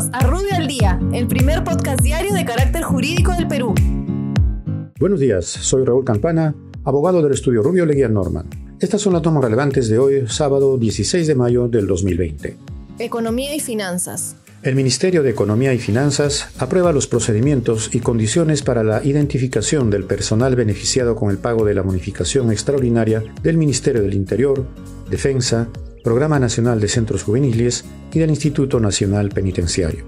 Bienvenidos a Rubio al Día, el primer podcast diario de carácter jurídico del Perú. Buenos días, soy Raúl Campana, abogado del estudio Rubio Leguía Norman. Estas son las tomas relevantes de hoy, sábado 16 de mayo del 2020. Economía y finanzas. El Ministerio de Economía y Finanzas aprueba los procedimientos y condiciones para la identificación del personal beneficiado con el pago de la bonificación extraordinaria del Ministerio del Interior, Defensa, Programa Nacional de Centros Juveniles y del Instituto Nacional Penitenciario.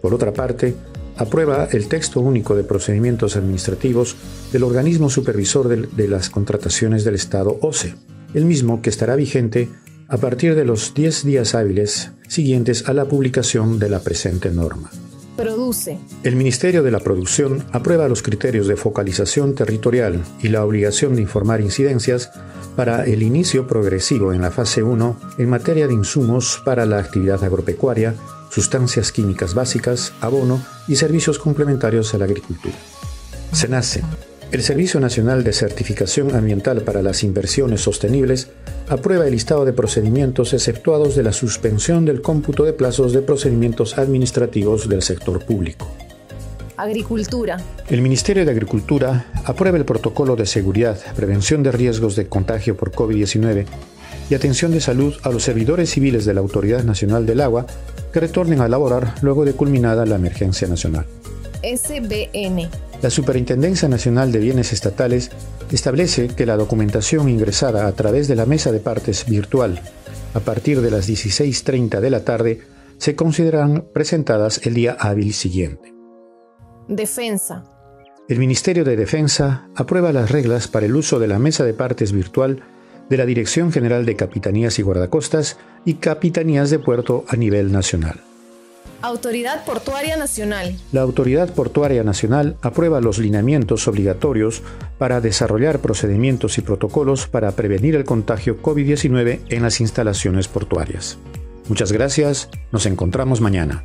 Por otra parte, aprueba el texto único de procedimientos administrativos del organismo supervisor de, las contrataciones del Estado OCE, el mismo que estará vigente a partir de los 10 días hábiles siguientes a la publicación de la presente norma. Produce. El Ministerio de la Producción aprueba los criterios de focalización territorial y la obligación de informar incidencias para el inicio progresivo en la fase 1 en materia de insumos para la actividad agropecuaria, sustancias químicas básicas, abono y servicios complementarios a la agricultura. SENACE. El Servicio Nacional de Certificación Ambiental para las Inversiones Sostenibles aprueba el listado de procedimientos exceptuados de la suspensión del cómputo de plazos de procedimientos administrativos del sector público. Agricultura. El Ministerio de Agricultura aprueba el protocolo de seguridad, prevención de riesgos de contagio por COVID-19 y atención de salud a los servidores civiles de la Autoridad Nacional del Agua que retornen a laborar luego de culminada la emergencia nacional. SBN. La Superintendencia Nacional de Bienes Estatales establece que la documentación ingresada a través de la mesa de partes virtual a partir de las 16.30 de la tarde se considerarán presentadas el día hábil siguiente. Defensa. El Ministerio de Defensa aprueba las reglas para el uso de la mesa de partes virtual de la Dirección General de Capitanías y Guardacostas y Capitanías de Puerto a nivel nacional. Autoridad Portuaria Nacional. La Autoridad Portuaria Nacional aprueba los lineamientos obligatorios para desarrollar procedimientos y protocolos para prevenir el contagio COVID-19 en las instalaciones portuarias. Muchas gracias, nos encontramos mañana.